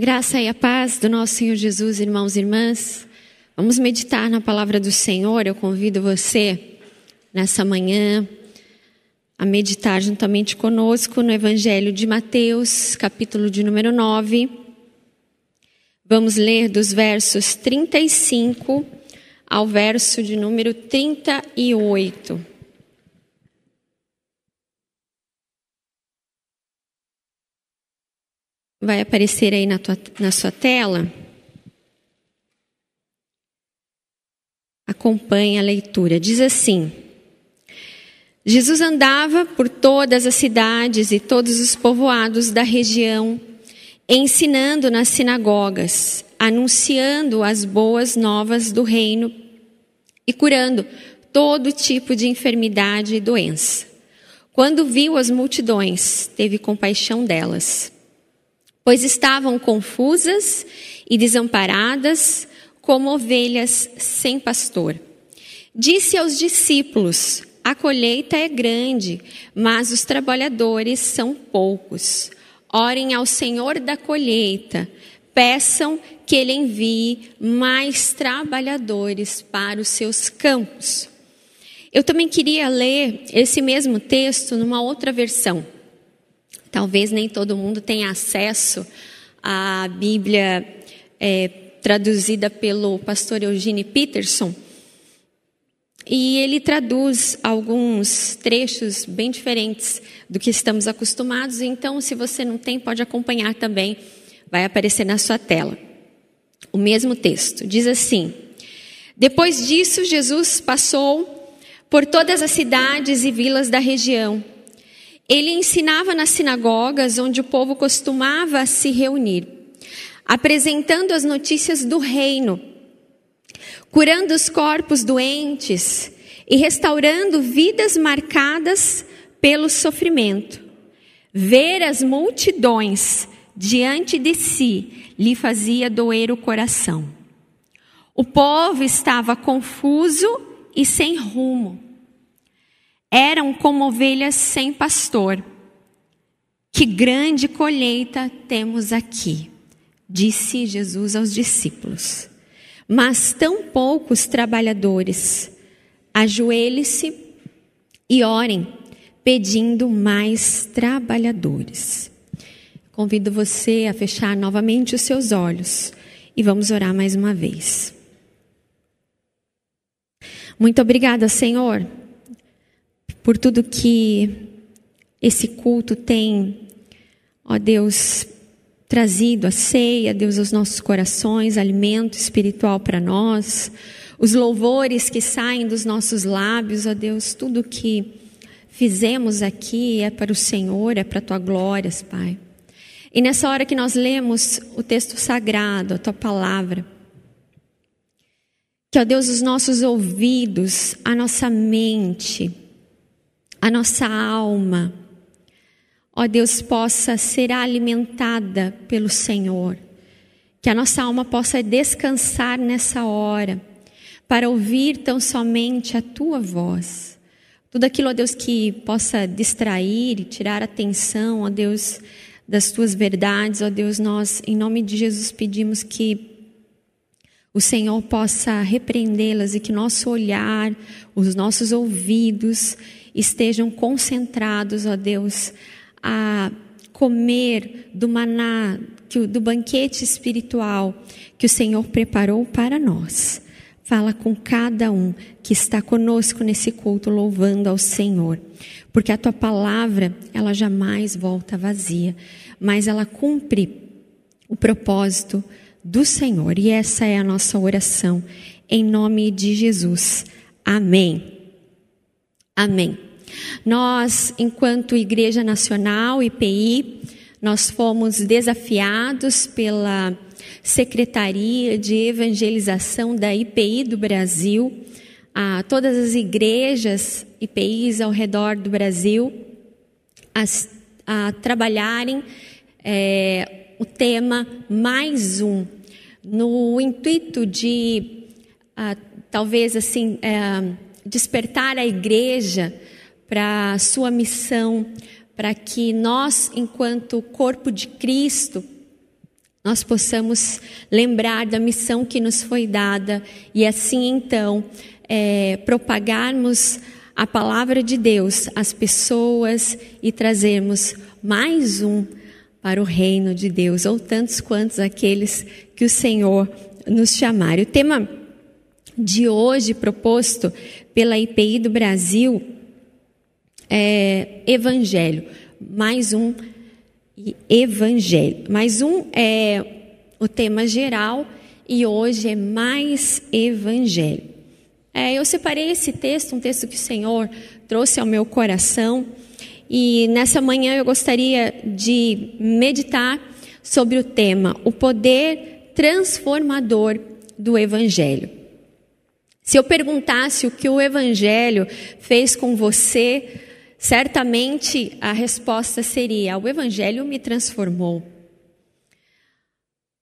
graça e a paz do nosso Senhor Jesus, irmãos e irmãs. Vamos meditar na palavra do Senhor. Eu convido você nessa manhã a meditar juntamente conosco no Evangelho de Mateus, capítulo de número 9. Vamos ler dos versos 35 ao verso de número 38. Vai aparecer aí na, tua, na sua tela. Acompanhe a leitura. Diz assim: Jesus andava por todas as cidades e todos os povoados da região, ensinando nas sinagogas, anunciando as boas novas do reino e curando todo tipo de enfermidade e doença. Quando viu as multidões, teve compaixão delas pois estavam confusas e desamparadas, como ovelhas sem pastor. Disse aos discípulos: A colheita é grande, mas os trabalhadores são poucos. Orem ao Senhor da colheita, peçam que ele envie mais trabalhadores para os seus campos. Eu também queria ler esse mesmo texto numa outra versão. Talvez nem todo mundo tenha acesso à Bíblia é, traduzida pelo pastor Eugene Peterson. E ele traduz alguns trechos bem diferentes do que estamos acostumados. Então, se você não tem, pode acompanhar também. Vai aparecer na sua tela. O mesmo texto. Diz assim: Depois disso, Jesus passou por todas as cidades e vilas da região ele ensinava nas sinagogas onde o povo costumava se reunir, apresentando as notícias do reino, curando os corpos doentes e restaurando vidas marcadas pelo sofrimento. Ver as multidões diante de si lhe fazia doer o coração. O povo estava confuso e sem rumo eram como ovelhas sem pastor. Que grande colheita temos aqui, disse Jesus aos discípulos. Mas tão poucos trabalhadores. Ajoelhe-se e orem, pedindo mais trabalhadores. Convido você a fechar novamente os seus olhos e vamos orar mais uma vez. Muito obrigada, Senhor por tudo que esse culto tem, ó Deus, trazido a ceia, Deus, aos nossos corações, alimento espiritual para nós, os louvores que saem dos nossos lábios, ó Deus, tudo que fizemos aqui é para o Senhor, é para a tua glória, Pai. E nessa hora que nós lemos o texto sagrado, a tua palavra, que, ó Deus, os nossos ouvidos, a nossa mente, a nossa alma, ó Deus, possa ser alimentada pelo Senhor, que a nossa alma possa descansar nessa hora, para ouvir tão somente a tua voz. Tudo aquilo, ó Deus, que possa distrair e tirar atenção, ó Deus, das tuas verdades, ó Deus, nós, em nome de Jesus, pedimos que o Senhor possa repreendê-las e que nosso olhar, os nossos ouvidos, estejam concentrados, ó Deus, a comer do maná, do banquete espiritual que o Senhor preparou para nós. Fala com cada um que está conosco nesse culto louvando ao Senhor, porque a tua palavra, ela jamais volta vazia, mas ela cumpre o propósito do Senhor. E essa é a nossa oração em nome de Jesus. Amém. Amém. Nós, enquanto Igreja Nacional, IPI, nós fomos desafiados pela Secretaria de Evangelização da IPI do Brasil, a todas as igrejas IPIs ao redor do Brasil, a, a trabalharem é, o tema mais um, no intuito de, talvez assim, é, despertar a igreja para a sua missão, para que nós, enquanto corpo de Cristo, nós possamos lembrar da missão que nos foi dada e assim então é, propagarmos a palavra de Deus às pessoas e trazermos mais um para o reino de Deus, ou tantos quantos aqueles que o Senhor nos chamar. O tema de hoje proposto pela IPI do Brasil é Evangelho, mais um Evangelho. Mais um é o tema geral e hoje é mais Evangelho. É, eu separei esse texto, um texto que o Senhor trouxe ao meu coração, e nessa manhã eu gostaria de meditar sobre o tema, o poder transformador do Evangelho. Se eu perguntasse o que o Evangelho fez com você, certamente a resposta seria: o Evangelho me transformou.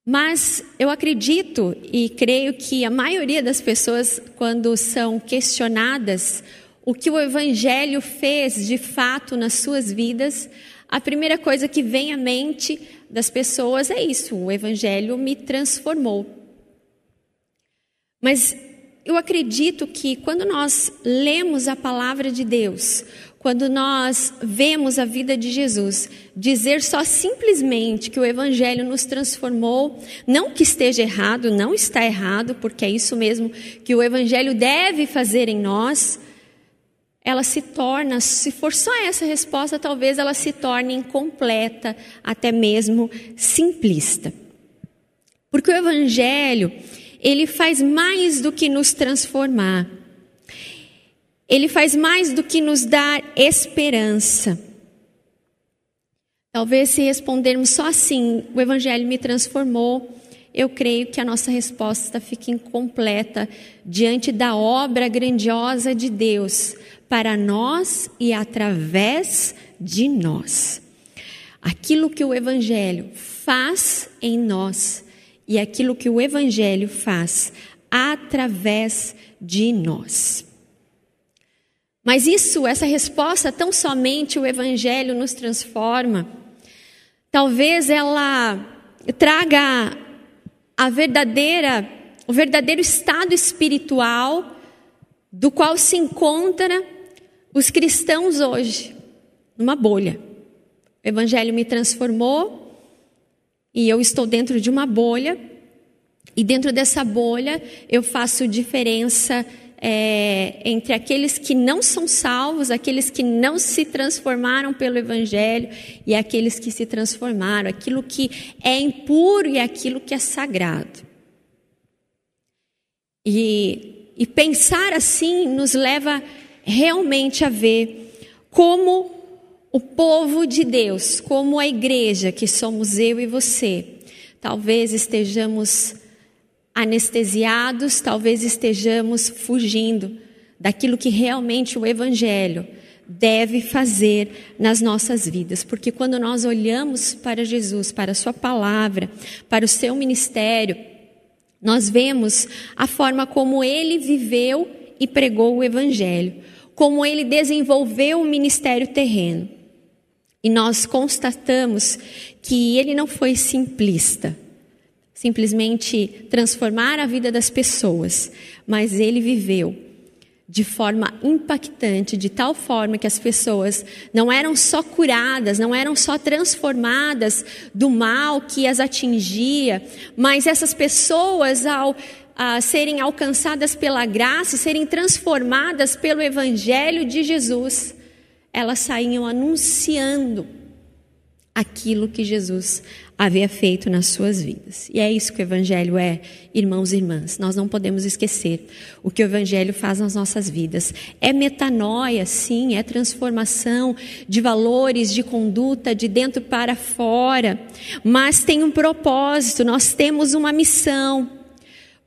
Mas eu acredito e creio que a maioria das pessoas, quando são questionadas o que o Evangelho fez de fato nas suas vidas, a primeira coisa que vem à mente das pessoas é isso: o Evangelho me transformou. Mas eu acredito que quando nós lemos a palavra de Deus, quando nós vemos a vida de Jesus, dizer só simplesmente que o Evangelho nos transformou, não que esteja errado, não está errado, porque é isso mesmo que o Evangelho deve fazer em nós, ela se torna, se for só essa resposta, talvez ela se torne incompleta, até mesmo simplista. Porque o Evangelho, ele faz mais do que nos transformar. Ele faz mais do que nos dar esperança. Talvez se respondermos só assim, o Evangelho me transformou, eu creio que a nossa resposta fica incompleta diante da obra grandiosa de Deus para nós e através de nós. Aquilo que o Evangelho faz em nós e aquilo que o Evangelho faz através de nós. Mas isso, essa resposta, tão somente o Evangelho nos transforma. Talvez ela traga a verdadeira, o verdadeiro estado espiritual do qual se encontra os cristãos hoje, numa bolha. O Evangelho me transformou e eu estou dentro de uma bolha, e dentro dessa bolha eu faço diferença é, entre aqueles que não são salvos, aqueles que não se transformaram pelo Evangelho e aqueles que se transformaram, aquilo que é impuro e aquilo que é sagrado. E, e pensar assim nos leva realmente a ver como o povo de Deus, como a igreja que somos eu e você, talvez estejamos anestesiados, talvez estejamos fugindo daquilo que realmente o Evangelho deve fazer nas nossas vidas, porque quando nós olhamos para Jesus, para a Sua palavra, para o seu ministério, nós vemos a forma como ele viveu e pregou o Evangelho, como ele desenvolveu o ministério terreno. E nós constatamos que ele não foi simplista simplesmente transformar a vida das pessoas, mas ele viveu de forma impactante, de tal forma que as pessoas não eram só curadas, não eram só transformadas do mal que as atingia, mas essas pessoas, ao a serem alcançadas pela graça, serem transformadas pelo Evangelho de Jesus, elas saíam anunciando aquilo que Jesus havia feito nas suas vidas. E é isso que o Evangelho é, irmãos e irmãs. Nós não podemos esquecer o que o Evangelho faz nas nossas vidas. É metanoia, sim, é transformação de valores, de conduta, de dentro para fora. Mas tem um propósito, nós temos uma missão.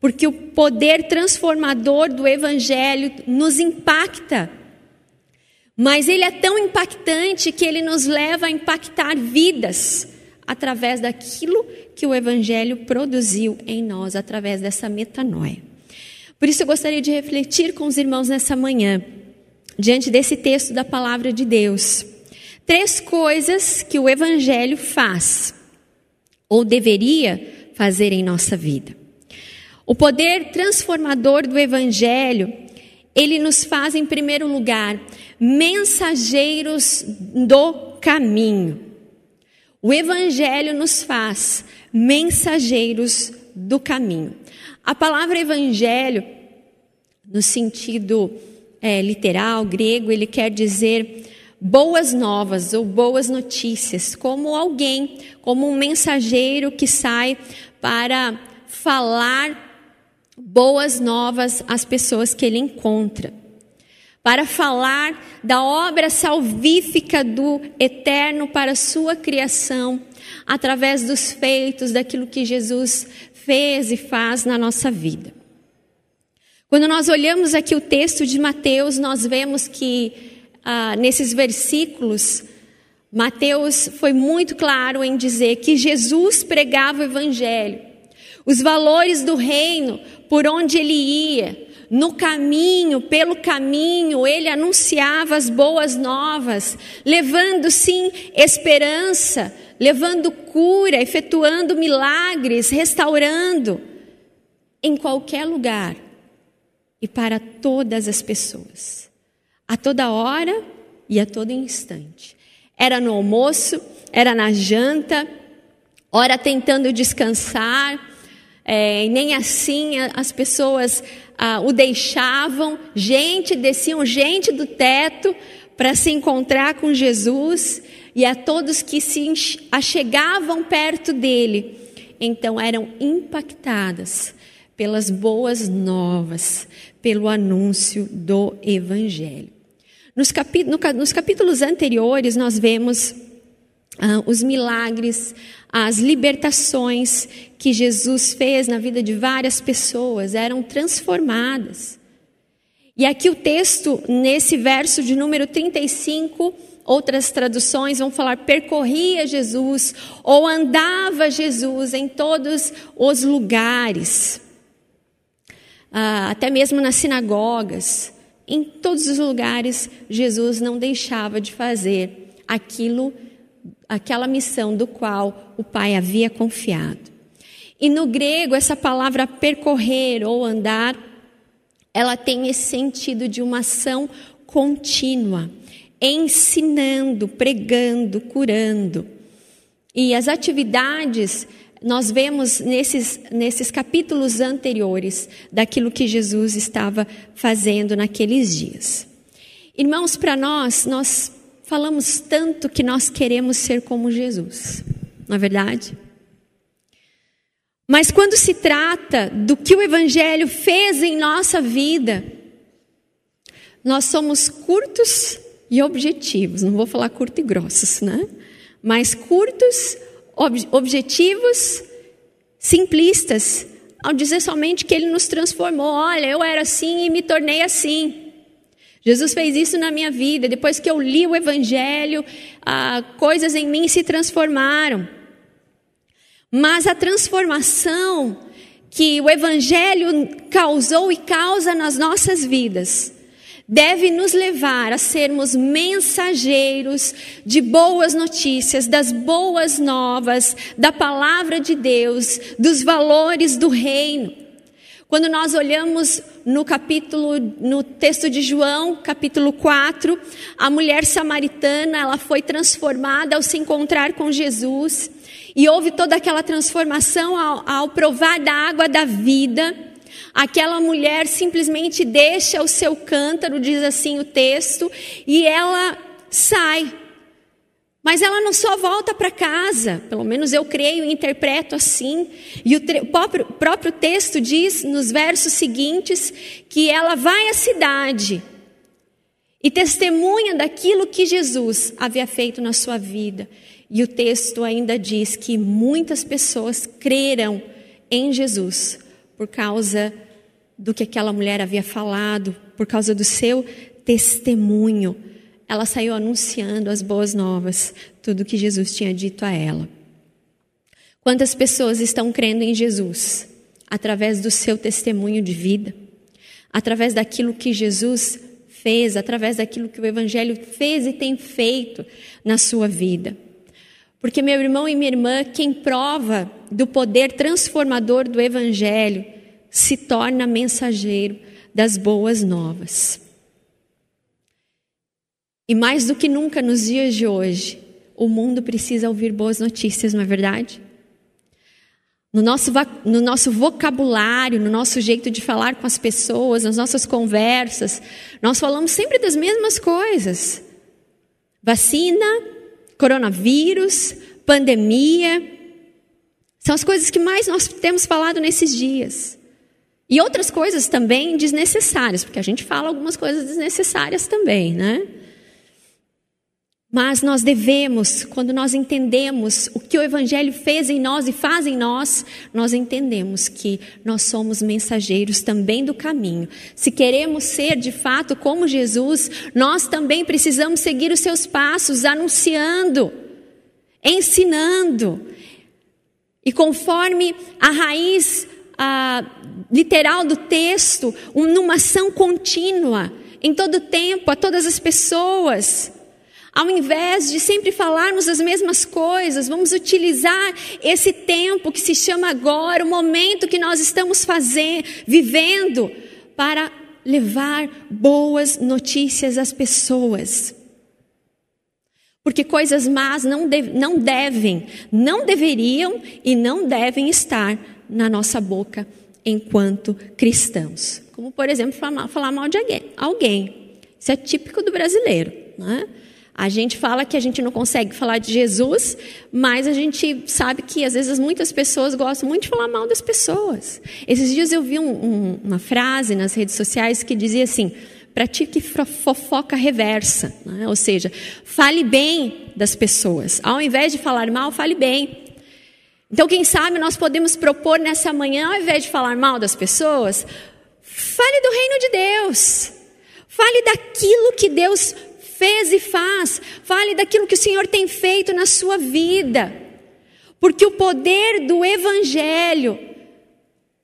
Porque o poder transformador do Evangelho nos impacta mas ele é tão impactante que ele nos leva a impactar vidas através daquilo que o Evangelho produziu em nós, através dessa metanoia. Por isso eu gostaria de refletir com os irmãos nessa manhã, diante desse texto da palavra de Deus. Três coisas que o Evangelho faz, ou deveria fazer em nossa vida. O poder transformador do Evangelho, ele nos faz, em primeiro lugar, mensageiros do caminho. O Evangelho nos faz mensageiros do caminho. A palavra Evangelho, no sentido é, literal grego, ele quer dizer boas novas ou boas notícias, como alguém, como um mensageiro que sai para falar boas novas às pessoas que ele encontra, para falar da obra salvífica do eterno para a sua criação, através dos feitos, daquilo que Jesus fez e faz na nossa vida. Quando nós olhamos aqui o texto de Mateus, nós vemos que ah, nesses versículos, Mateus foi muito claro em dizer que Jesus pregava o Evangelho, os valores do reino por onde ele ia, no caminho, pelo caminho, ele anunciava as boas novas, levando sim esperança, levando cura, efetuando milagres, restaurando em qualquer lugar e para todas as pessoas, a toda hora e a todo instante. Era no almoço, era na janta, ora tentando descansar, é, nem assim as pessoas ah, o deixavam, gente, desciam gente do teto para se encontrar com Jesus, e a todos que se achegavam perto dele, então eram impactadas pelas boas novas, pelo anúncio do Evangelho. Nos, nos capítulos anteriores, nós vemos ah, os milagres, as libertações que Jesus fez na vida de várias pessoas eram transformadas. E aqui o texto, nesse verso de número 35, outras traduções vão falar percorria Jesus ou andava Jesus em todos os lugares, ah, até mesmo nas sinagogas. Em todos os lugares, Jesus não deixava de fazer aquilo que aquela missão do qual o pai havia confiado. E no grego, essa palavra percorrer ou andar, ela tem esse sentido de uma ação contínua, ensinando, pregando, curando. E as atividades nós vemos nesses, nesses capítulos anteriores daquilo que Jesus estava fazendo naqueles dias. Irmãos, para nós, nós falamos tanto que nós queremos ser como Jesus, não é verdade? Mas quando se trata do que o Evangelho fez em nossa vida, nós somos curtos e objetivos, não vou falar curto e grossos, né? Mas curtos, ob objetivos, simplistas, ao dizer somente que Ele nos transformou. Olha, eu era assim e me tornei assim. Jesus fez isso na minha vida. Depois que eu li o Evangelho, ah, coisas em mim se transformaram. Mas a transformação que o Evangelho causou e causa nas nossas vidas deve nos levar a sermos mensageiros de boas notícias, das boas novas, da palavra de Deus, dos valores do reino. Quando nós olhamos no capítulo, no texto de João, capítulo 4, a mulher samaritana, ela foi transformada ao se encontrar com Jesus, e houve toda aquela transformação ao, ao provar da água da vida. Aquela mulher simplesmente deixa o seu cântaro, diz assim o texto, e ela sai mas ela não só volta para casa, pelo menos eu creio e interpreto assim. E o próprio, próprio texto diz nos versos seguintes que ela vai à cidade e testemunha daquilo que Jesus havia feito na sua vida. E o texto ainda diz que muitas pessoas creram em Jesus por causa do que aquela mulher havia falado, por causa do seu testemunho ela saiu anunciando as boas novas, tudo que Jesus tinha dito a ela. Quantas pessoas estão crendo em Jesus através do seu testemunho de vida, através daquilo que Jesus fez, através daquilo que o Evangelho fez e tem feito na sua vida? Porque, meu irmão e minha irmã, quem prova do poder transformador do Evangelho se torna mensageiro das boas novas. E mais do que nunca nos dias de hoje, o mundo precisa ouvir boas notícias, não é verdade? No nosso, no nosso vocabulário, no nosso jeito de falar com as pessoas, nas nossas conversas, nós falamos sempre das mesmas coisas: vacina, coronavírus, pandemia. São as coisas que mais nós temos falado nesses dias. E outras coisas também desnecessárias, porque a gente fala algumas coisas desnecessárias também, né? Mas nós devemos, quando nós entendemos o que o Evangelho fez em nós e faz em nós, nós entendemos que nós somos mensageiros também do caminho. Se queremos ser de fato como Jesus, nós também precisamos seguir os seus passos, anunciando, ensinando. E conforme a raiz a, literal do texto, numa ação contínua, em todo tempo, a todas as pessoas. Ao invés de sempre falarmos as mesmas coisas, vamos utilizar esse tempo que se chama agora, o momento que nós estamos fazendo, vivendo, para levar boas notícias às pessoas. Porque coisas más não, não devem, não deveriam e não devem estar na nossa boca enquanto cristãos. Como, por exemplo, falar mal de alguém. Isso é típico do brasileiro. Não é? A gente fala que a gente não consegue falar de Jesus, mas a gente sabe que às vezes muitas pessoas gostam muito de falar mal das pessoas. Esses dias eu vi um, um, uma frase nas redes sociais que dizia assim: pratique fofoca reversa, né? ou seja, fale bem das pessoas. Ao invés de falar mal, fale bem. Então, quem sabe nós podemos propor nessa manhã, ao invés de falar mal das pessoas, fale do reino de Deus. Fale daquilo que Deus fez e faz. Fale daquilo que o Senhor tem feito na sua vida. Porque o poder do Evangelho,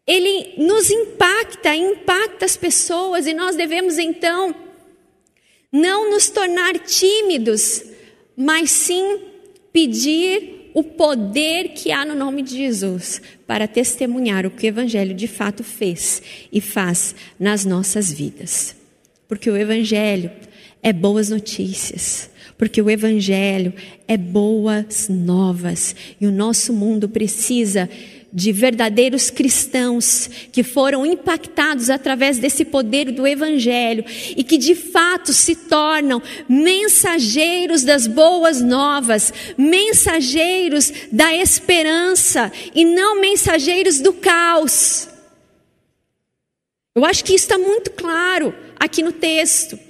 ele nos impacta, impacta as pessoas e nós devemos então não nos tornar tímidos, mas sim pedir o poder que há no nome de Jesus para testemunhar o que o Evangelho de fato fez e faz nas nossas vidas. Porque o Evangelho é boas notícias, porque o Evangelho é boas novas e o nosso mundo precisa de verdadeiros cristãos que foram impactados através desse poder do Evangelho e que de fato se tornam mensageiros das boas novas, mensageiros da esperança e não mensageiros do caos. Eu acho que isso está muito claro aqui no texto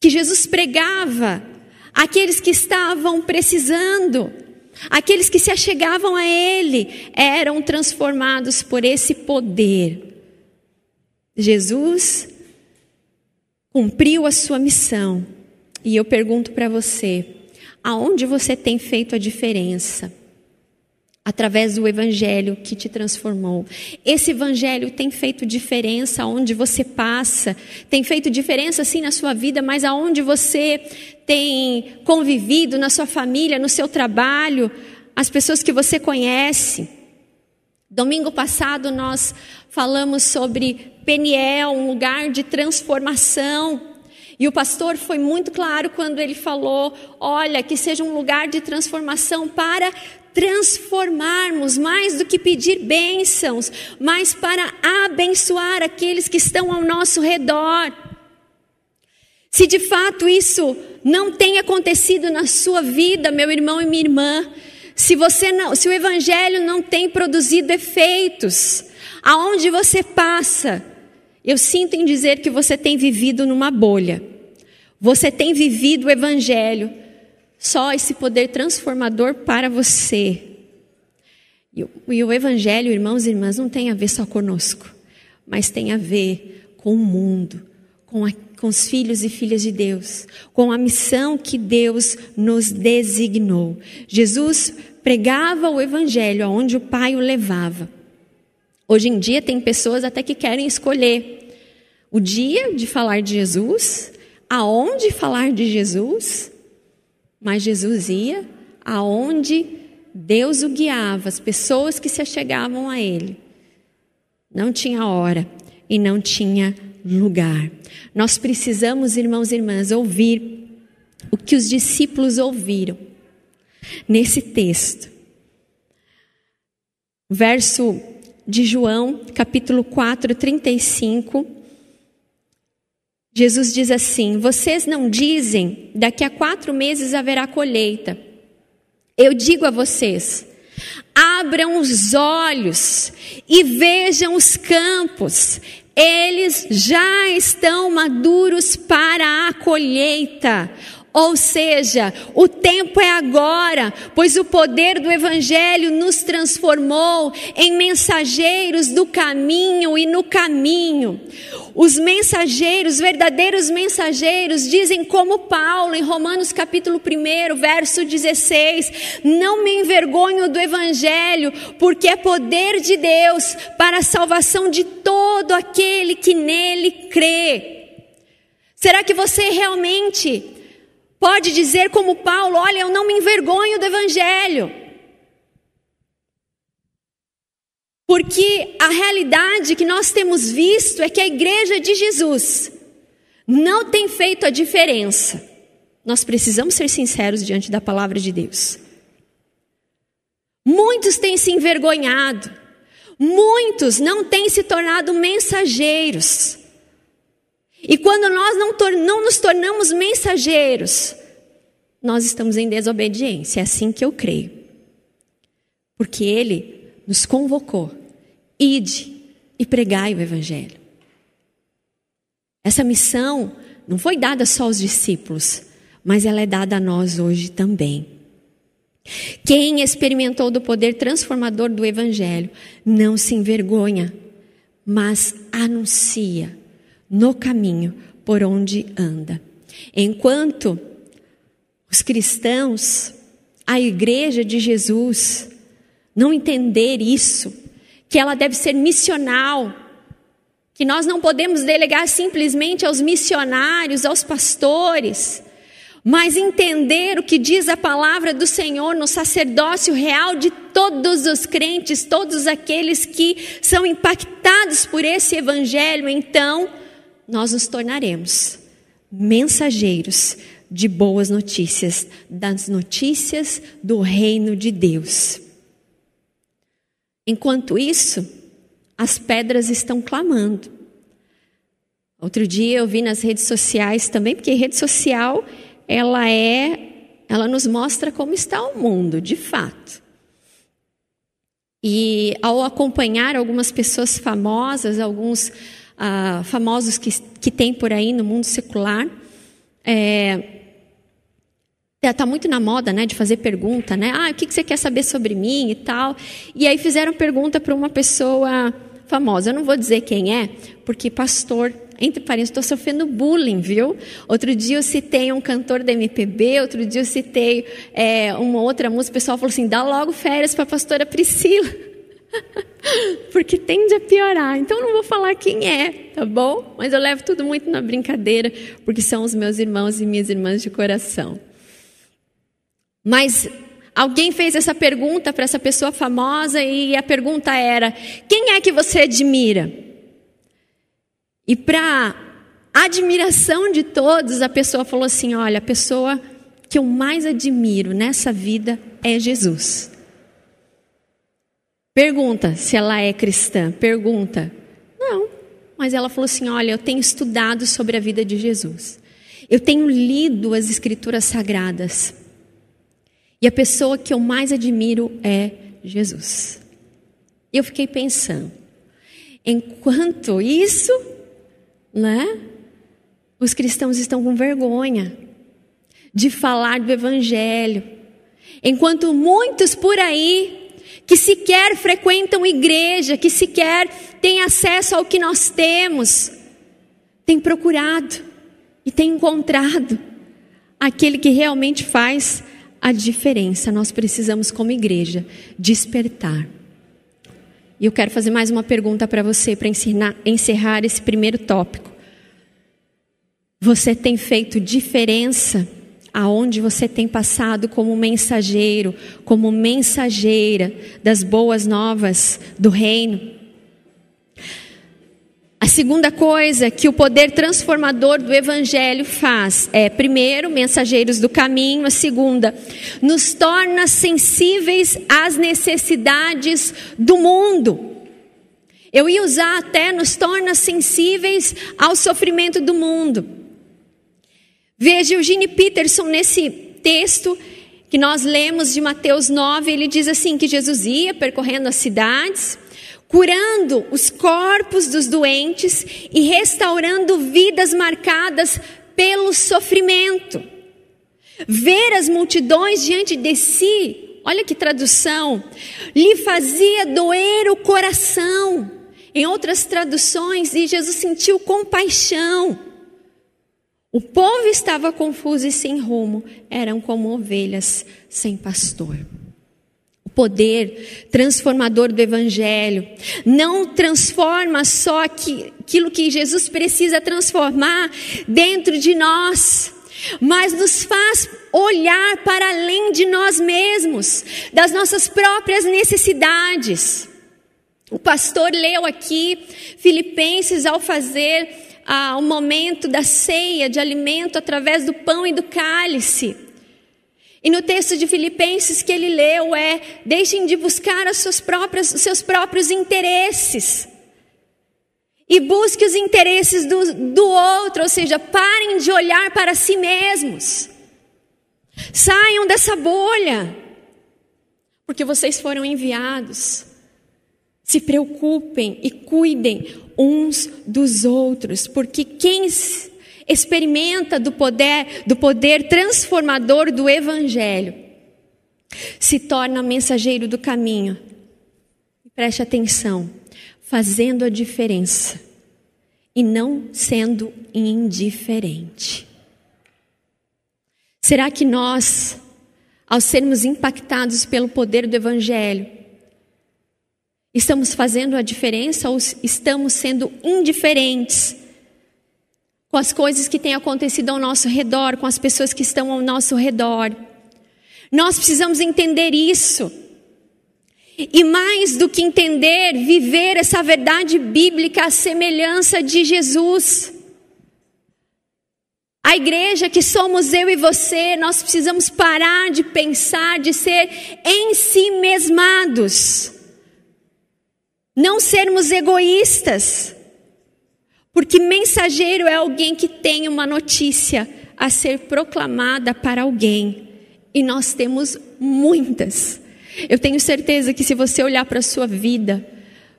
que Jesus pregava aqueles que estavam precisando, aqueles que se achegavam a Ele, eram transformados por esse poder. Jesus cumpriu a sua missão. E eu pergunto para você: aonde você tem feito a diferença? Através do evangelho que te transformou. Esse evangelho tem feito diferença onde você passa, tem feito diferença sim na sua vida, mas aonde você tem convivido, na sua família, no seu trabalho, as pessoas que você conhece. Domingo passado nós falamos sobre Peniel, um lugar de transformação. E o pastor foi muito claro quando ele falou: olha, que seja um lugar de transformação para transformarmos mais do que pedir bênçãos, mas para abençoar aqueles que estão ao nosso redor. Se de fato isso não tem acontecido na sua vida, meu irmão e minha irmã, se você não, se o evangelho não tem produzido efeitos, aonde você passa, eu sinto em dizer que você tem vivido numa bolha. Você tem vivido o evangelho, só esse poder transformador para você. E o, Evangelho, irmãos e irmãs, não tem a ver só conosco, mas tem a ver com o mundo, com, a, com os filhos e filhas de Deus, com a missão que Deus nos designou. Jesus pregava o Evangelho aonde o Pai o levava. Hoje em dia tem pessoas até que querem escolher o dia de falar de Jesus, aonde falar de Jesus mas Jesus ia aonde Deus o guiava, as pessoas que se achegavam a Ele. Não tinha hora e não tinha lugar. Nós precisamos, irmãos e irmãs, ouvir o que os discípulos ouviram nesse texto. Verso de João, capítulo 4, 35. Jesus diz assim: Vocês não dizem, daqui a quatro meses haverá colheita. Eu digo a vocês, abram os olhos e vejam os campos, eles já estão maduros para a colheita. Ou seja, o tempo é agora, pois o poder do Evangelho nos transformou em mensageiros do caminho e no caminho. Os mensageiros, verdadeiros mensageiros, dizem como Paulo em Romanos capítulo 1, verso 16: Não me envergonho do Evangelho, porque é poder de Deus para a salvação de todo aquele que nele crê. Será que você realmente pode dizer como Paulo: olha, eu não me envergonho do Evangelho. Porque a realidade que nós temos visto é que a igreja de Jesus não tem feito a diferença. Nós precisamos ser sinceros diante da palavra de Deus. Muitos têm se envergonhado, muitos não têm se tornado mensageiros. E quando nós não, não nos tornamos mensageiros, nós estamos em desobediência. É assim que eu creio. Porque Ele nos convocou. Ide e pregai o Evangelho. Essa missão não foi dada só aos discípulos, mas ela é dada a nós hoje também. Quem experimentou do poder transformador do Evangelho não se envergonha, mas anuncia no caminho por onde anda. Enquanto os cristãos, a igreja de Jesus, não entender isso, que ela deve ser missional, que nós não podemos delegar simplesmente aos missionários, aos pastores, mas entender o que diz a palavra do Senhor no sacerdócio real de todos os crentes, todos aqueles que são impactados por esse evangelho, então nós nos tornaremos mensageiros de boas notícias, das notícias do reino de Deus. Enquanto isso, as pedras estão clamando. Outro dia eu vi nas redes sociais também, porque rede social ela é, ela nos mostra como está o mundo, de fato. E ao acompanhar algumas pessoas famosas, alguns famosos que, que tem por aí no mundo secular. É, Está muito na moda, né, de fazer pergunta, né? Ah, o que você quer saber sobre mim e tal. E aí fizeram pergunta para uma pessoa famosa. Eu não vou dizer quem é, porque pastor, entre parênteses, estou sofrendo bullying, viu? Outro dia eu citei um cantor da MPB, outro dia eu citei é, uma outra música. O pessoal falou assim: dá logo férias para a pastora Priscila. Porque tende a piorar. Então não vou falar quem é, tá bom? Mas eu levo tudo muito na brincadeira, porque são os meus irmãos e minhas irmãs de coração. Mas alguém fez essa pergunta para essa pessoa famosa e a pergunta era: quem é que você admira? E para admiração de todos, a pessoa falou assim: olha, a pessoa que eu mais admiro nessa vida é Jesus. Pergunta se ela é cristã. Pergunta. Não. Mas ela falou assim: Olha, eu tenho estudado sobre a vida de Jesus. Eu tenho lido as Escrituras Sagradas. E a pessoa que eu mais admiro é Jesus. E eu fiquei pensando: enquanto isso, né? Os cristãos estão com vergonha de falar do Evangelho. Enquanto muitos por aí que sequer frequentam igreja, que sequer têm acesso ao que nós temos, têm procurado e têm encontrado aquele que realmente faz a diferença. Nós precisamos, como igreja, despertar. E eu quero fazer mais uma pergunta para você, para encerrar esse primeiro tópico. Você tem feito diferença aonde você tem passado como mensageiro, como mensageira das boas novas do reino. A segunda coisa que o poder transformador do Evangelho faz é, primeiro, mensageiros do caminho, a segunda, nos torna sensíveis às necessidades do mundo. Eu ia usar até nos torna sensíveis ao sofrimento do mundo. Veja Eugene Peterson nesse texto que nós lemos de Mateus 9, ele diz assim que Jesus ia percorrendo as cidades, curando os corpos dos doentes e restaurando vidas marcadas pelo sofrimento. Ver as multidões diante de si, olha que tradução, lhe fazia doer o coração. Em outras traduções, e Jesus sentiu compaixão. O povo estava confuso e sem rumo, eram como ovelhas sem pastor poder transformador do Evangelho. Não transforma só aquilo que Jesus precisa transformar dentro de nós, mas nos faz olhar para além de nós mesmos, das nossas próprias necessidades. O pastor leu aqui Filipenses ao fazer ah, o momento da ceia de alimento através do pão e do cálice. E no texto de Filipenses que ele leu é: deixem de buscar os próprios, os seus próprios interesses. E busque os interesses do, do outro, ou seja, parem de olhar para si mesmos. Saiam dessa bolha, porque vocês foram enviados. Se preocupem e cuidem uns dos outros, porque quem experimenta do poder, do poder transformador do evangelho, se torna mensageiro do caminho. Preste atenção, fazendo a diferença e não sendo indiferente. Será que nós, ao sermos impactados pelo poder do Evangelho, estamos fazendo a diferença ou estamos sendo indiferentes com as coisas que têm acontecido ao nosso redor, com as pessoas que estão ao nosso redor. Nós precisamos entender isso. E mais do que entender, viver essa verdade bíblica à semelhança de Jesus. A igreja que somos eu e você, nós precisamos parar de pensar, de ser em si mesmados. Não sermos egoístas. Porque mensageiro é alguém que tem uma notícia a ser proclamada para alguém. E nós temos muitas. Eu tenho certeza que se você olhar para a sua vida,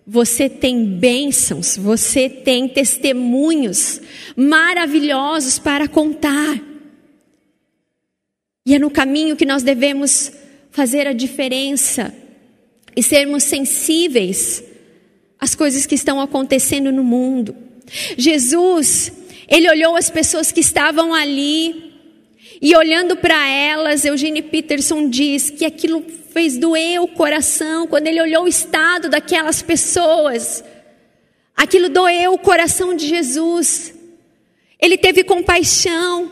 você tem bênçãos, você tem testemunhos maravilhosos para contar. E é no caminho que nós devemos fazer a diferença e sermos sensíveis às coisas que estão acontecendo no mundo. Jesus, ele olhou as pessoas que estavam ali e olhando para elas, Eugene Peterson diz que aquilo fez doer o coração quando ele olhou o estado daquelas pessoas. Aquilo doeu o coração de Jesus. Ele teve compaixão,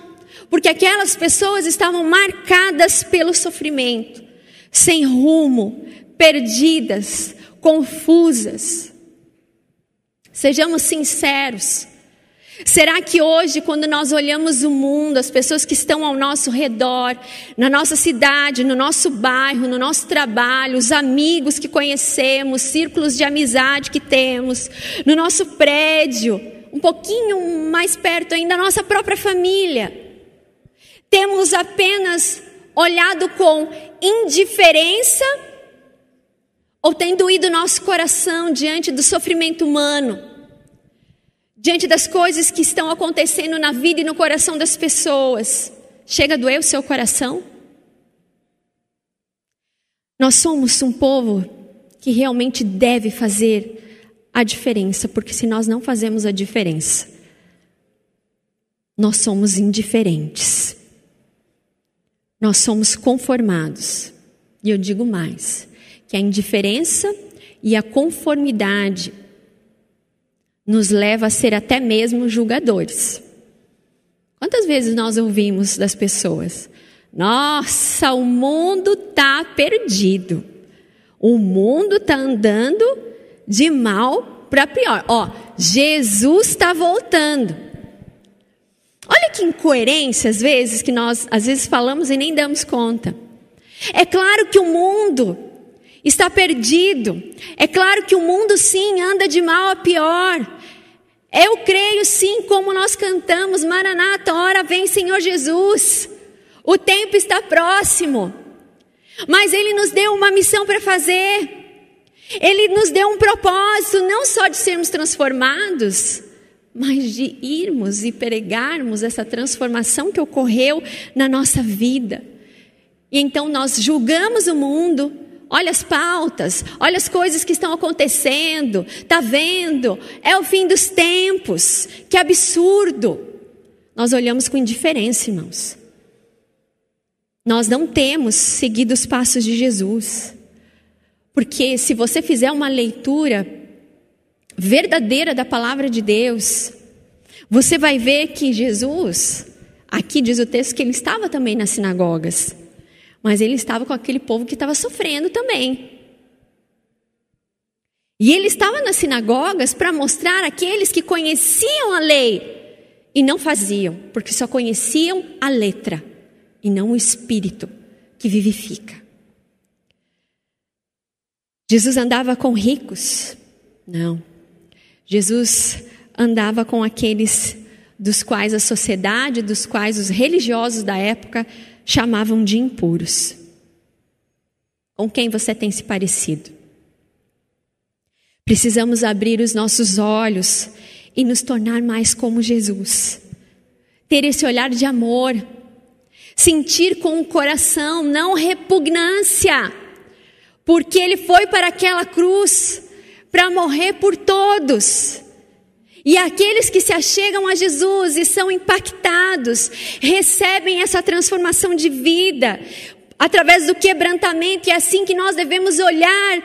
porque aquelas pessoas estavam marcadas pelo sofrimento, sem rumo, perdidas, confusas. Sejamos sinceros. Será que hoje, quando nós olhamos o mundo, as pessoas que estão ao nosso redor, na nossa cidade, no nosso bairro, no nosso trabalho, os amigos que conhecemos, círculos de amizade que temos, no nosso prédio, um pouquinho mais perto ainda, a nossa própria família, temos apenas olhado com indiferença ou tem doído nosso coração diante do sofrimento humano, diante das coisas que estão acontecendo na vida e no coração das pessoas? Chega a doer o seu coração? Nós somos um povo que realmente deve fazer a diferença, porque se nós não fazemos a diferença, nós somos indiferentes. Nós somos conformados. E eu digo mais: que a indiferença e a conformidade nos leva a ser até mesmo julgadores. Quantas vezes nós ouvimos das pessoas? Nossa, o mundo está perdido. O mundo está andando de mal para pior. Ó, Jesus está voltando. Olha que incoerência às vezes que nós às vezes falamos e nem damos conta. É claro que o mundo está perdido. É claro que o mundo sim anda de mal a pior. Eu creio sim, como nós cantamos, Maranata, hora vem Senhor Jesus. O tempo está próximo. Mas Ele nos deu uma missão para fazer. Ele nos deu um propósito, não só de sermos transformados, mas de irmos e pregarmos essa transformação que ocorreu na nossa vida. E então nós julgamos o mundo, olha as pautas, olha as coisas que estão acontecendo, tá vendo? É o fim dos tempos, que absurdo. Nós olhamos com indiferença, irmãos. Nós não temos seguido os passos de Jesus. Porque se você fizer uma leitura verdadeira da palavra de Deus, você vai ver que Jesus, aqui diz o texto que ele estava também nas sinagogas. Mas ele estava com aquele povo que estava sofrendo também. E ele estava nas sinagogas para mostrar aqueles que conheciam a lei e não faziam, porque só conheciam a letra e não o espírito que vivifica. Jesus andava com ricos? Não. Jesus andava com aqueles dos quais a sociedade, dos quais os religiosos da época chamavam de impuros. Com quem você tem se parecido? Precisamos abrir os nossos olhos e nos tornar mais como Jesus. Ter esse olhar de amor. Sentir com o coração, não repugnância. Porque ele foi para aquela cruz para morrer por todos. E aqueles que se achegam a Jesus e são impactados, recebem essa transformação de vida através do quebrantamento, e é assim que nós devemos olhar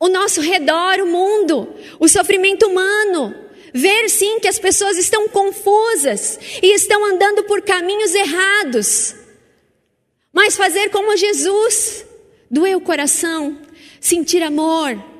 o nosso redor, o mundo, o sofrimento humano. Ver sim que as pessoas estão confusas e estão andando por caminhos errados. Mas fazer como Jesus, doer o coração, sentir amor,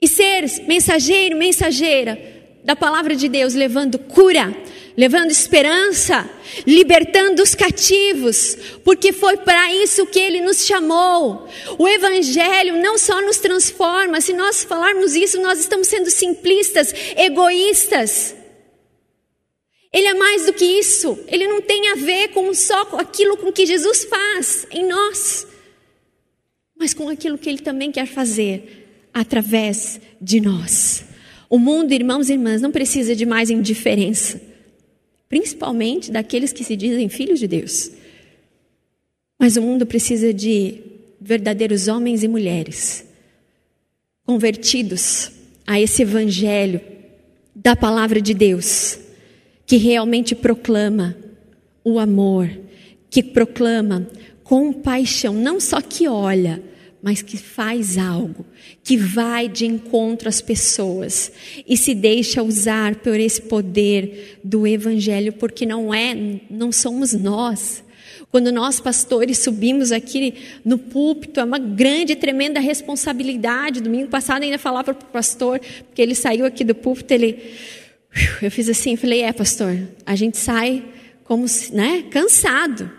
e ser mensageiro, mensageira da palavra de Deus, levando cura, levando esperança, libertando os cativos, porque foi para isso que ele nos chamou. O evangelho não só nos transforma, se nós falarmos isso, nós estamos sendo simplistas, egoístas. Ele é mais do que isso. Ele não tem a ver com só aquilo com que Jesus faz em nós, mas com aquilo que ele também quer fazer através de nós. O mundo, irmãos e irmãs, não precisa de mais indiferença, principalmente daqueles que se dizem filhos de Deus. Mas o mundo precisa de verdadeiros homens e mulheres convertidos a esse evangelho da palavra de Deus, que realmente proclama o amor, que proclama compaixão, não só que olha, mas que faz algo, que vai de encontro às pessoas e se deixa usar por esse poder do evangelho, porque não é, não somos nós. Quando nós pastores subimos aqui no púlpito, é uma grande, tremenda responsabilidade. Domingo passado ainda falava para o pastor, porque ele saiu aqui do púlpito, ele eu fiz assim, falei: "É, pastor, a gente sai como, né, cansado.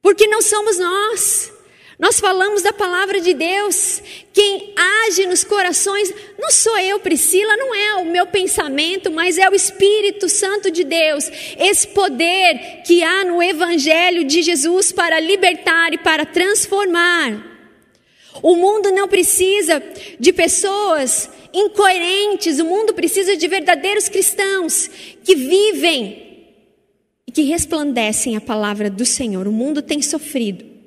Porque não somos nós. Nós falamos da palavra de Deus. Quem age nos corações não sou eu, Priscila, não é o meu pensamento, mas é o Espírito Santo de Deus. Esse poder que há no Evangelho de Jesus para libertar e para transformar. O mundo não precisa de pessoas incoerentes, o mundo precisa de verdadeiros cristãos que vivem e que resplandecem a palavra do Senhor. O mundo tem sofrido.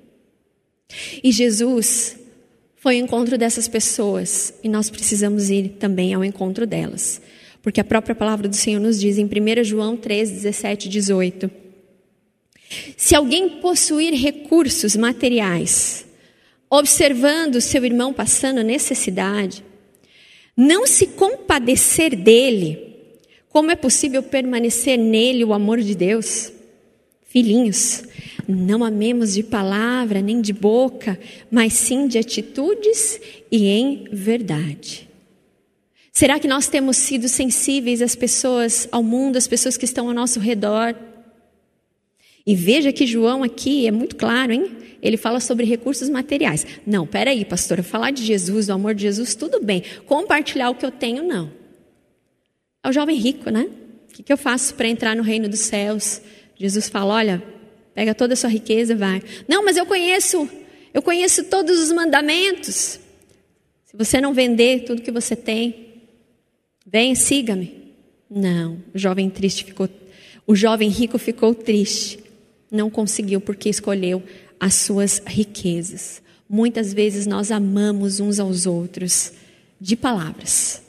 E Jesus foi ao encontro dessas pessoas e nós precisamos ir também ao encontro delas. Porque a própria palavra do Senhor nos diz em 1 João 3, 17 e 18: Se alguém possuir recursos materiais, observando seu irmão passando necessidade, não se compadecer dele, Como é possível permanecer nele o amor de Deus? Filhinhos, não amemos de palavra nem de boca, mas sim de atitudes e em verdade. Será que nós temos sido sensíveis às pessoas, ao mundo, às pessoas que estão ao nosso redor? E veja que João aqui é muito claro, hein? Ele fala sobre recursos materiais. Não, peraí, pastora, falar de Jesus, do amor de Jesus, tudo bem. Compartilhar o que eu tenho, não. É o jovem rico, né? O que, eu faço para entrar no reino dos céus? Jesus fala: olha, pega toda a sua riqueza, vai. Não, mas eu conheço, eu conheço todos os mandamentos. Se você não vender tudo que você tem, Vem, siga-me. Não, o jovem triste ficou, o jovem rico ficou triste. Não conseguiu porque escolheu as suas riquezas. Muitas vezes nós amamos uns aos outros de palavras,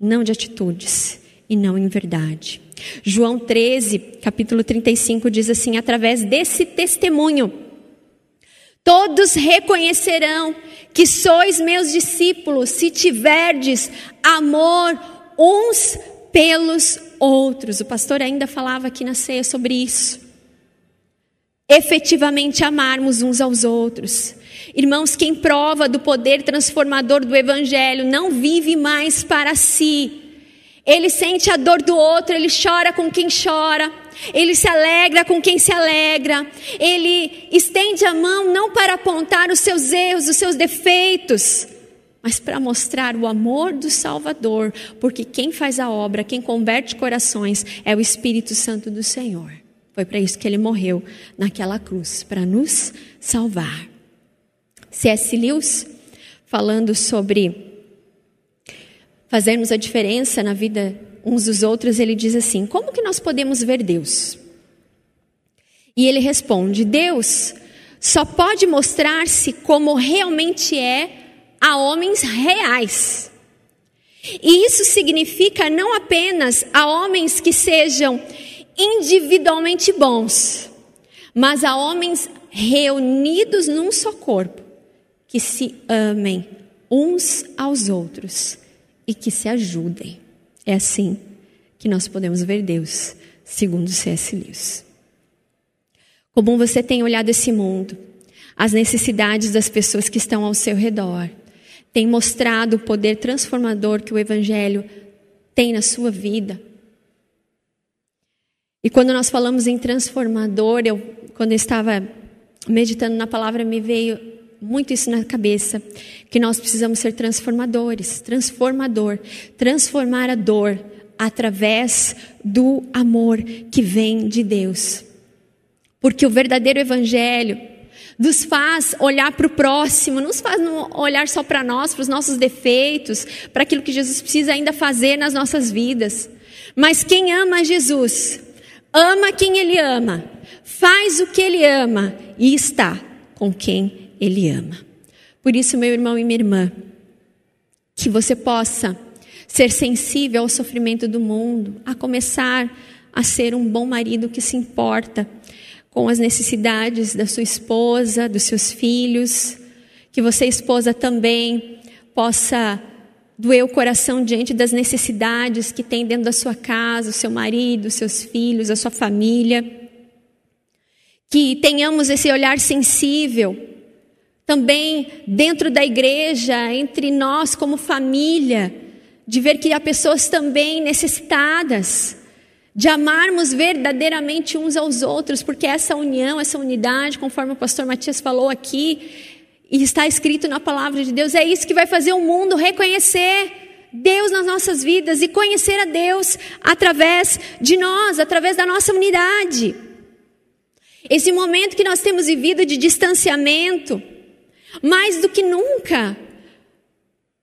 não de atitudes e não em verdade. João 13, capítulo 35 diz assim: através desse testemunho, todos reconhecerão que sois meus discípulos se tiverdes amor uns pelos outros. O pastor ainda falava aqui na ceia sobre isso. Efetivamente amarmos uns aos outros. Irmãos, quem prova do poder transformador do Evangelho não vive mais para si. Ele sente a dor do outro, ele chora com quem chora, ele se alegra com quem se alegra, ele estende a mão não para apontar os seus erros, os seus defeitos, mas para mostrar o amor do Salvador, porque quem faz a obra, quem converte corações, é o Espírito Santo do Senhor. Foi para isso que ele morreu naquela cruz, para nos salvar. C.S. Lewis, falando sobre fazermos a diferença na vida uns dos outros, ele diz assim: Como que nós podemos ver Deus? E ele responde: Deus só pode mostrar-se como realmente é a homens reais. E isso significa não apenas a homens que sejam individualmente bons, mas a homens reunidos num só corpo, que se amem uns aos outros e que se ajudem. É assim que nós podemos ver Deus, segundo C.S. Lewis. Como você tem olhado esse mundo, as necessidades das pessoas que estão ao seu redor, tem mostrado o poder transformador que o Evangelho tem na sua vida. E quando nós falamos em transformador, eu, quando eu estava meditando na palavra, me veio muito isso na cabeça, que nós precisamos ser transformadores, transformador, transformar a dor através do amor que vem de Deus. Porque o verdadeiro evangelho nos faz olhar para o próximo, nos faz olhar só para nós, para os nossos defeitos, para aquilo que Jesus precisa ainda fazer nas nossas vidas. Mas quem ama Jesus, ama quem ele ama, faz o que ele ama e está com quem ele ama. Por isso, meu irmão e minha irmã, que você possa ser sensível ao sofrimento do mundo, a começar a ser um bom marido que se importa com as necessidades da sua esposa, dos seus filhos, que você, esposa, também possa doer o coração diante das necessidades que tem dentro da sua casa, o seu marido, seus filhos, a sua família. Que tenhamos esse olhar sensível também dentro da igreja, entre nós como família, de ver que há pessoas também necessitadas de amarmos verdadeiramente uns aos outros, porque essa união, essa unidade, conforme o pastor Matias falou aqui, e está escrito na palavra de Deus, é isso que vai fazer o mundo reconhecer Deus nas nossas vidas e conhecer a Deus através de nós, através da nossa unidade. Esse momento que nós temos vivido de distanciamento, mais do que nunca,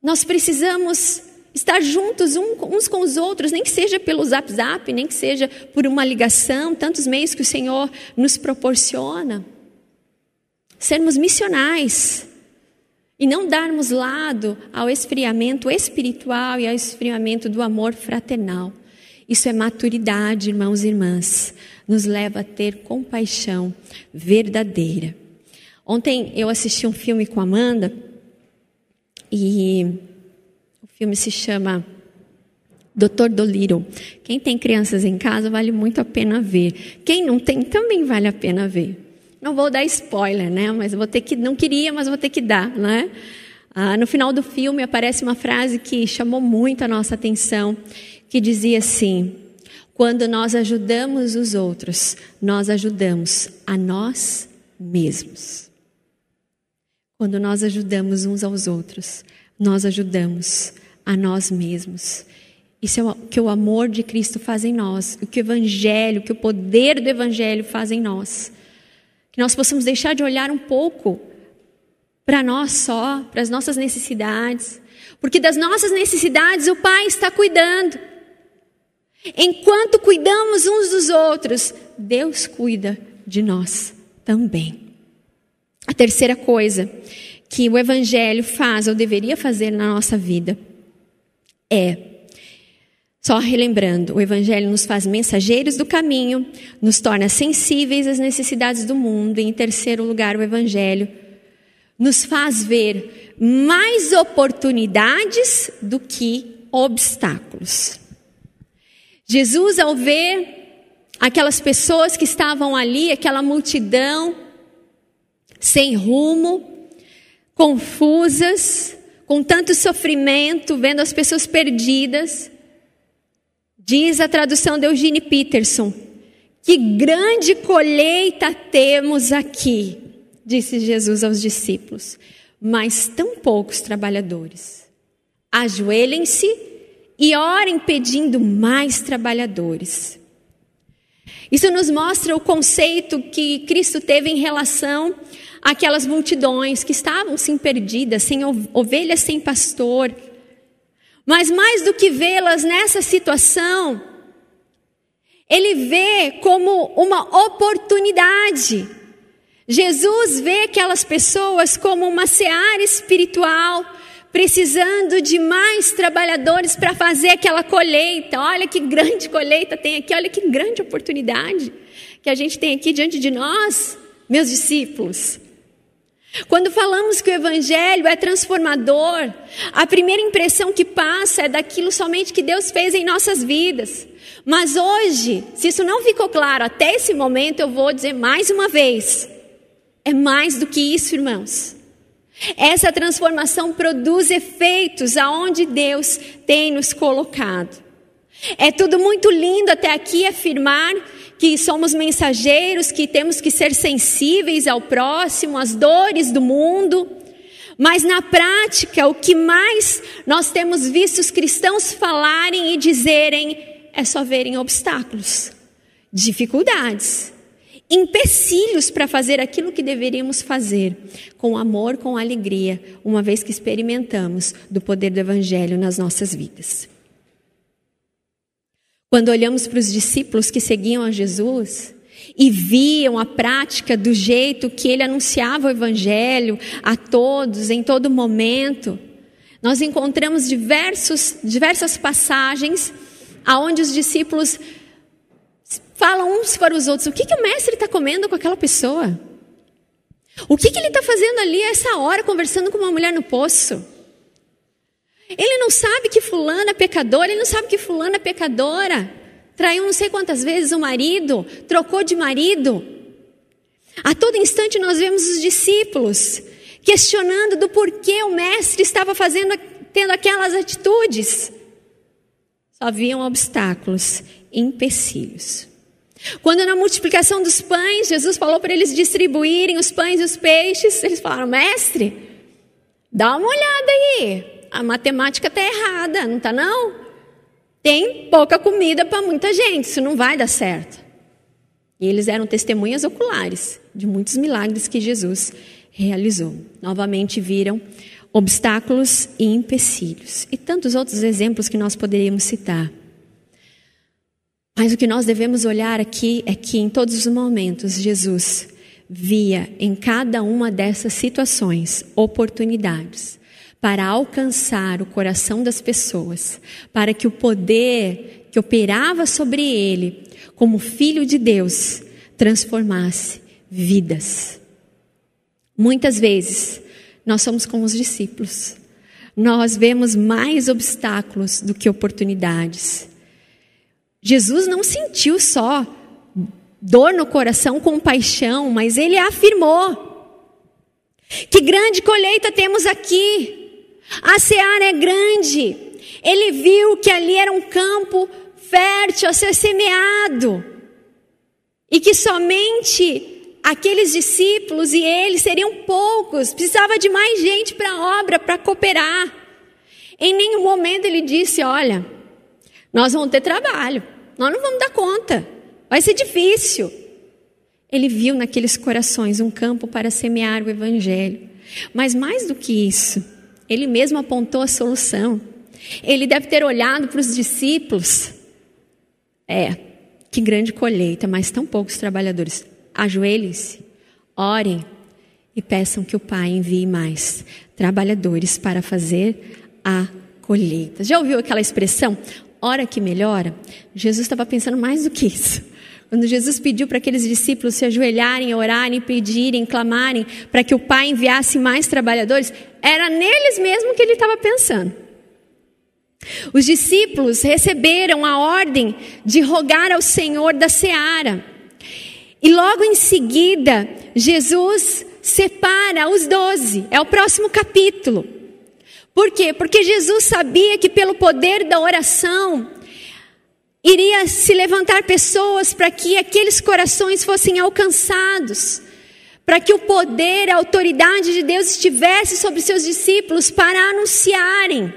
nós precisamos estar juntos uns com os outros, nem que seja pelo zap zap, nem que seja por uma ligação, tantos meios que o Senhor nos proporciona. Sermos missionais e não darmos lado ao esfriamento espiritual e ao esfriamento do amor fraternal. Isso é maturidade, irmãos e irmãs. Nos leva a ter compaixão verdadeira. Ontem eu assisti um filme com a Amanda e o filme se chama Dr. Dolittle. Quem tem crianças em casa vale muito a pena ver. Quem não tem também vale a pena ver. Não vou dar spoiler, né? Mas vou ter que não queria, mas vou ter que dar, né? Ah, no final do filme aparece uma frase que chamou muito a nossa atenção, que dizia assim: quando nós ajudamos os outros, nós ajudamos a nós mesmos. Quando nós ajudamos uns aos outros, nós ajudamos a nós mesmos. Isso é o que o amor de Cristo faz em nós, o que o Evangelho, o que o poder do Evangelho faz em nós. Que nós possamos deixar de olhar um pouco para nós só, para as nossas necessidades, porque das nossas necessidades o Pai está cuidando. Enquanto cuidamos uns dos outros, Deus cuida de nós também. A terceira coisa que o Evangelho faz, ou deveria fazer na nossa vida, é só relembrando, o Evangelho nos faz mensageiros do caminho, nos torna sensíveis às necessidades do mundo, e em terceiro lugar, o Evangelho nos faz ver mais oportunidades do que obstáculos. Jesus, ao ver aquelas pessoas que estavam ali, aquela multidão, sem rumo, confusas, com tanto sofrimento, vendo as pessoas perdidas, Diz a tradução de Eugene Peterson: Que grande colheita temos aqui, disse Jesus aos discípulos, mas tão poucos trabalhadores. Ajoelhem-se e orem pedindo mais trabalhadores. Isso nos mostra o conceito que Cristo teve em relação àquelas multidões que estavam sim perdidas, sem ovelhas sem pastor, mas mais do que vê-las nessa situação, ele vê como uma oportunidade. Jesus vê aquelas pessoas como uma seara espiritual, precisando de mais trabalhadores para fazer aquela colheita. Olha que grande colheita tem aqui, olha que grande oportunidade que a gente tem aqui diante de nós, meus discípulos. Quando falamos que o Evangelho é transformador, a primeira impressão que passa é daquilo somente que Deus fez em nossas vidas. Mas hoje, se isso não ficou claro até esse momento, eu vou dizer mais uma vez: é mais do que isso, irmãos. Essa transformação produz efeitos aonde Deus tem nos colocado. É tudo muito lindo até aqui afirmar que somos mensageiros, que temos que ser sensíveis ao próximo, às dores do mundo. Mas na prática, o que mais nós temos visto os cristãos falarem e dizerem é só verem obstáculos, dificuldades, empecilhos para fazer aquilo que deveríamos fazer, com amor, com alegria, uma vez que experimentamos do poder do Evangelho nas nossas vidas. Quando olhamos para os discípulos que seguiam a Jesus e viam a prática do jeito que ele anunciava o Evangelho a todos, em todo momento, nós encontramos diversos, diversas passagens aonde os discípulos falam uns para os outros: o que, que o mestre está comendo com aquela pessoa? O que, que ele está fazendo ali a essa hora, conversando com uma mulher no poço? Ele não sabe que fulana é pecadora, ele não sabe que fulana é pecadora. Traiu não sei quantas vezes o marido, trocou de marido. A todo instante nós vemos os discípulos questionando do porquê o mestre estava fazendo, tendo aquelas atitudes. Só haviam obstáculos, empecilhos. Quando na multiplicação dos pães, Jesus falou para eles distribuírem os pães e os peixes, eles falaram: Mestre, dá uma olhada aí a matemática está errada, não está não? Tem pouca comida para muita gente, isso não vai dar certo. E eles eram testemunhas oculares de muitos milagres que Jesus realizou. Novamente viram obstáculos e empecilhos. E tantos outros exemplos que nós poderíamos citar. Mas o que nós devemos olhar aqui é que em todos os momentos Jesus via em cada uma dessas situações oportunidades para alcançar o coração das pessoas, para que o poder que operava sobre ele, como filho de Deus, transformasse vidas. Muitas vezes nós somos como os discípulos. nós vemos mais obstáculos do que oportunidades. Jesus não sentiu só dor no coração, compaixão, mas ele afirmou: que grande colheita temos aqui, a seara é grande. Ele viu que ali era um campo fértil a ser semeado, e que somente aqueles discípulos e eles seriam poucos, precisava de mais gente para a obra, para cooperar. Em nenhum momento ele disse: Olha, nós vamos ter trabalho, nós não vamos dar conta, vai ser difícil. Ele viu naqueles corações um campo para semear o evangelho. Mas mais do que isso, ele mesmo apontou a solução. Ele deve ter olhado para os discípulos. É, que grande colheita, mas tão poucos trabalhadores. Ajoelhem-se, orem e peçam que o Pai envie mais trabalhadores para fazer a colheita. Já ouviu aquela expressão? Hora que melhora? Jesus estava pensando mais do que isso. Quando Jesus pediu para aqueles discípulos se ajoelharem, orarem, pedirem, clamarem para que o Pai enviasse mais trabalhadores, era neles mesmo que ele estava pensando. Os discípulos receberam a ordem de rogar ao Senhor da seara e logo em seguida, Jesus separa os doze. É o próximo capítulo. Por quê? Porque Jesus sabia que pelo poder da oração, iria se levantar pessoas para que aqueles corações fossem alcançados, para que o poder, a autoridade de Deus estivesse sobre seus discípulos para anunciarem.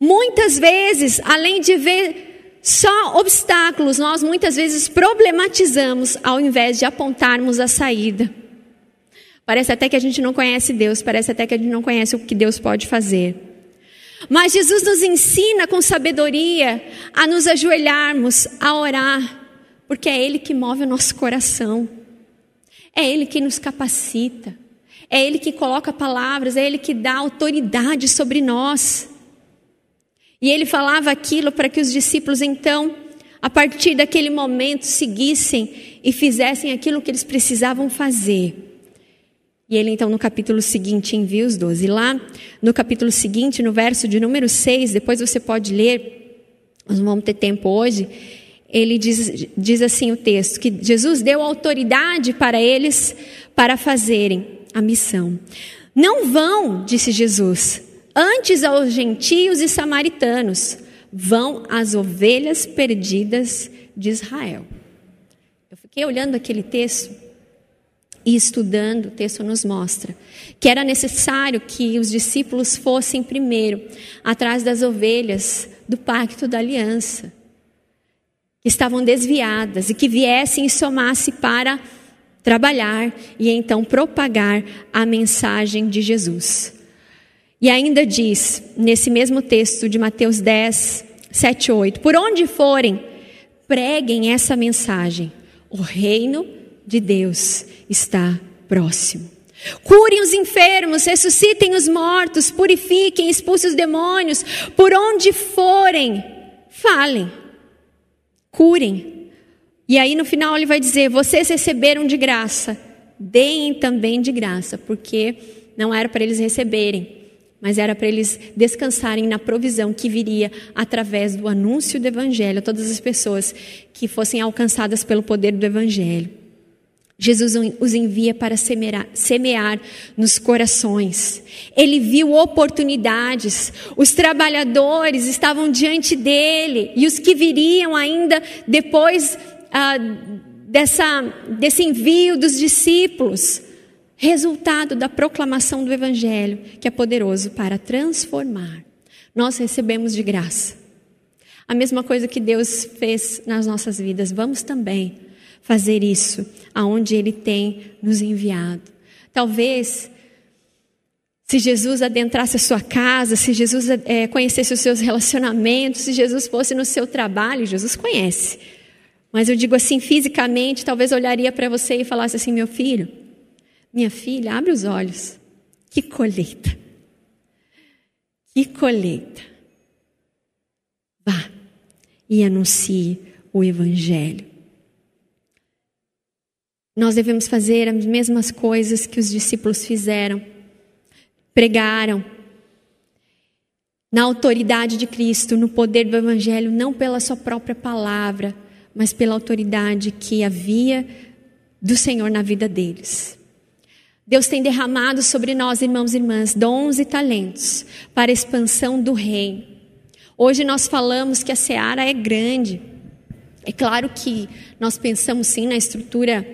Muitas vezes, além de ver só obstáculos nós muitas vezes problematizamos ao invés de apontarmos a saída. Parece até que a gente não conhece Deus, parece até que a gente não conhece o que Deus pode fazer. Mas Jesus nos ensina com sabedoria a nos ajoelharmos, a orar, porque é Ele que move o nosso coração, é Ele que nos capacita, é Ele que coloca palavras, é Ele que dá autoridade sobre nós. E ele falava aquilo para que os discípulos, então, a partir daquele momento, seguissem e fizessem aquilo que eles precisavam fazer. E ele, então, no capítulo seguinte, envia os doze. Lá, no capítulo seguinte, no verso de número 6, depois você pode ler, nós não vamos ter tempo hoje. Ele diz, diz assim o texto: que Jesus deu autoridade para eles para fazerem a missão. Não vão, disse Jesus, Antes aos gentios e samaritanos vão as ovelhas perdidas de Israel. Eu fiquei olhando aquele texto e estudando, o texto nos mostra que era necessário que os discípulos fossem primeiro atrás das ovelhas do pacto da aliança, que estavam desviadas e que viessem e somasse para trabalhar e então propagar a mensagem de Jesus. E ainda diz, nesse mesmo texto de Mateus 10, 7 8: Por onde forem, preguem essa mensagem: o reino de Deus está próximo. Curem os enfermos, ressuscitem os mortos, purifiquem, expulsem os demônios. Por onde forem, falem, curem. E aí no final ele vai dizer: Vocês receberam de graça, deem também de graça, porque não era para eles receberem, mas era para eles descansarem na provisão que viria através do anúncio do Evangelho a todas as pessoas que fossem alcançadas pelo poder do Evangelho. Jesus os envia para semear, semear, nos corações. Ele viu oportunidades. Os trabalhadores estavam diante dele e os que viriam ainda depois ah, dessa, desse envio dos discípulos resultado da proclamação do Evangelho, que é poderoso para transformar. Nós recebemos de graça. A mesma coisa que Deus fez nas nossas vidas, vamos também fazer isso aonde Ele tem nos enviado. Talvez, se Jesus adentrasse a sua casa, se Jesus é, conhecesse os seus relacionamentos, se Jesus fosse no seu trabalho, Jesus conhece. Mas eu digo assim, fisicamente, talvez olharia para você e falasse assim: meu filho, minha filha, abre os olhos. Que colheita. Que colheita. Vá e anuncie o Evangelho. Nós devemos fazer as mesmas coisas que os discípulos fizeram. Pregaram, na autoridade de Cristo, no poder do Evangelho, não pela sua própria palavra, mas pela autoridade que havia do Senhor na vida deles. Deus tem derramado sobre nós, irmãos e irmãs, dons e talentos para a expansão do reino. Hoje nós falamos que a seara é grande. É claro que nós pensamos sim na estrutura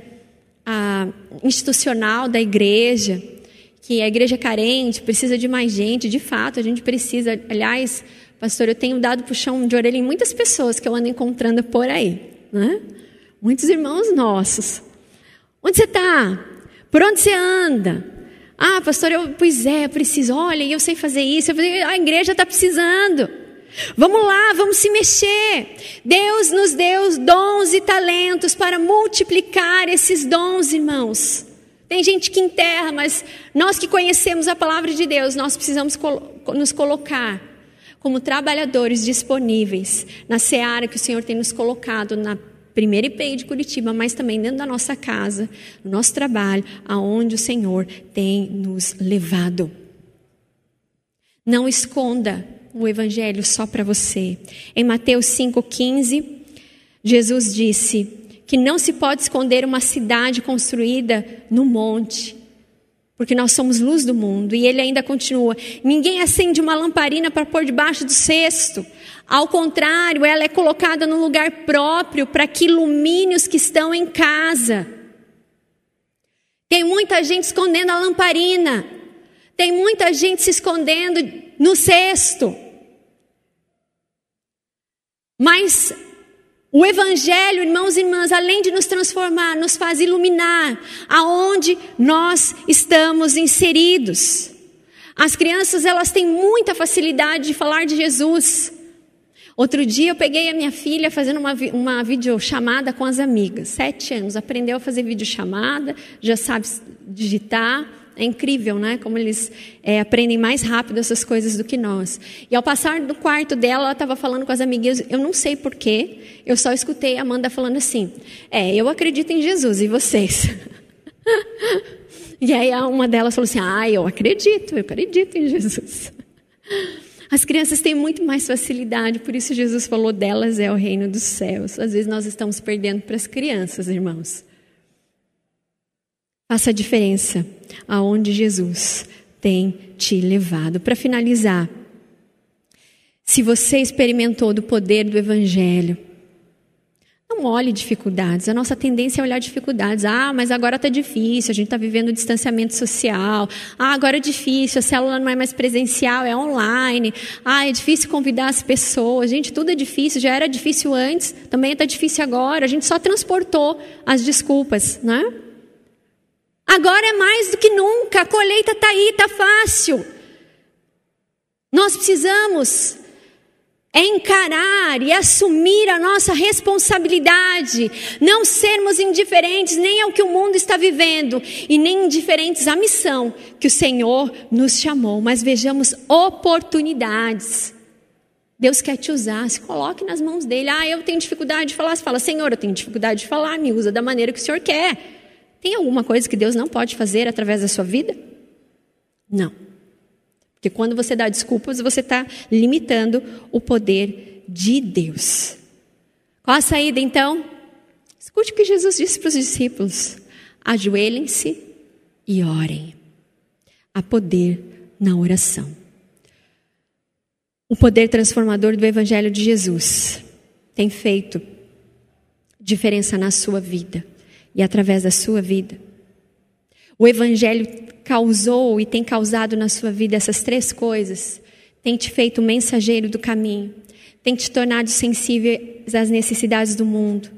a, institucional da igreja, que a igreja é carente, precisa de mais gente. De fato, a gente precisa. Aliás, pastor, eu tenho dado puxão de orelha em muitas pessoas que eu ando encontrando por aí. Né? Muitos irmãos nossos. Onde você está? Por onde você anda? Ah, pastor, eu, pois é, eu preciso. Olha, eu sei fazer isso. A igreja está precisando. Vamos lá, vamos se mexer. Deus nos deu dons e talentos para multiplicar esses dons, irmãos. Tem gente que enterra, mas nós que conhecemos a palavra de Deus, nós precisamos nos colocar como trabalhadores disponíveis na seara que o Senhor tem nos colocado na primeira IPI de Curitiba, mas também dentro da nossa casa, no nosso trabalho, aonde o Senhor tem nos levado. Não esconda o evangelho só para você. Em Mateus 5:15, Jesus disse que não se pode esconder uma cidade construída no monte, porque nós somos luz do mundo. E ele ainda continua: ninguém acende uma lamparina para pôr debaixo do cesto. Ao contrário, ela é colocada no lugar próprio para que ilumine os que estão em casa. Tem muita gente escondendo a lamparina. Tem muita gente se escondendo no cesto. Mas o Evangelho, irmãos e irmãs, além de nos transformar, nos faz iluminar aonde nós estamos inseridos. As crianças, elas têm muita facilidade de falar de Jesus. Outro dia eu peguei a minha filha fazendo uma, uma videochamada com as amigas, sete anos, aprendeu a fazer videochamada, já sabe digitar. É incrível, né? Como eles é, aprendem mais rápido essas coisas do que nós. E ao passar do quarto dela, ela estava falando com as amigas, eu não sei porquê, eu só escutei a Amanda falando assim: É, eu acredito em Jesus, e vocês? e aí uma delas falou assim: Ah, eu acredito, eu acredito em Jesus. As crianças têm muito mais facilidade, por isso Jesus falou delas é o reino dos céus. Às vezes nós estamos perdendo para as crianças, irmãos. Faça a diferença aonde Jesus tem te levado. Para finalizar, se você experimentou do poder do Evangelho, não olhe dificuldades. A nossa tendência é olhar dificuldades. Ah, mas agora está difícil, a gente está vivendo distanciamento social. Ah, agora é difícil, a célula não é mais presencial, é online. Ah, é difícil convidar as pessoas. Gente, tudo é difícil, já era difícil antes, também está difícil agora. A gente só transportou as desculpas, né? Agora é mais do que nunca, a colheita está aí, está fácil. Nós precisamos encarar e assumir a nossa responsabilidade, não sermos indiferentes nem ao que o mundo está vivendo e nem indiferentes à missão que o Senhor nos chamou, mas vejamos oportunidades. Deus quer te usar, se coloque nas mãos dele. Ah, eu tenho dificuldade de falar. Você fala, Senhor, eu tenho dificuldade de falar, me usa da maneira que o Senhor quer. Tem alguma coisa que Deus não pode fazer através da sua vida? Não. Porque quando você dá desculpas, você está limitando o poder de Deus. Qual a saída então? Escute o que Jesus disse para os discípulos: ajoelhem-se e orem. Há poder na oração. O poder transformador do Evangelho de Jesus tem feito diferença na sua vida e através da sua vida. O Evangelho causou e tem causado na sua vida essas três coisas. Tem te feito mensageiro do caminho, tem te tornado sensível às necessidades do mundo.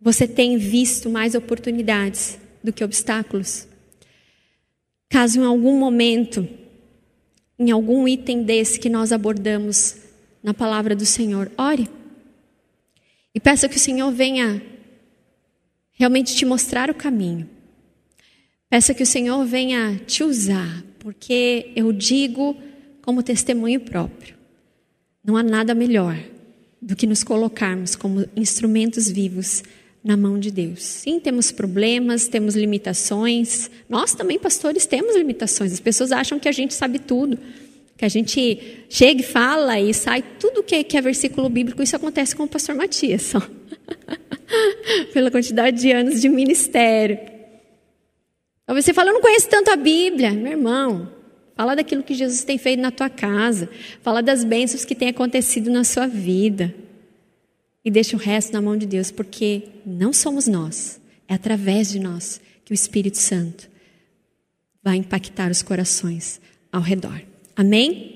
Você tem visto mais oportunidades do que obstáculos. Caso em algum momento, em algum item desse que nós abordamos na palavra do Senhor, ore. E peça que o Senhor venha realmente te mostrar o caminho. Peça que o Senhor venha te usar, porque eu digo como testemunho próprio: não há nada melhor do que nos colocarmos como instrumentos vivos na mão de Deus. Sim, temos problemas, temos limitações. Nós também, pastores, temos limitações. As pessoas acham que a gente sabe tudo. Que a gente chega e fala e sai tudo que, que é versículo bíblico. Isso acontece com o pastor Matias só. Pela quantidade de anos de ministério. Talvez você fala, eu não conheço tanto a Bíblia. Meu irmão, fala daquilo que Jesus tem feito na tua casa. Fala das bênçãos que tem acontecido na sua vida. E deixa o resto na mão de Deus, porque não somos nós, é através de nós que o Espírito Santo vai impactar os corações ao redor. Amém?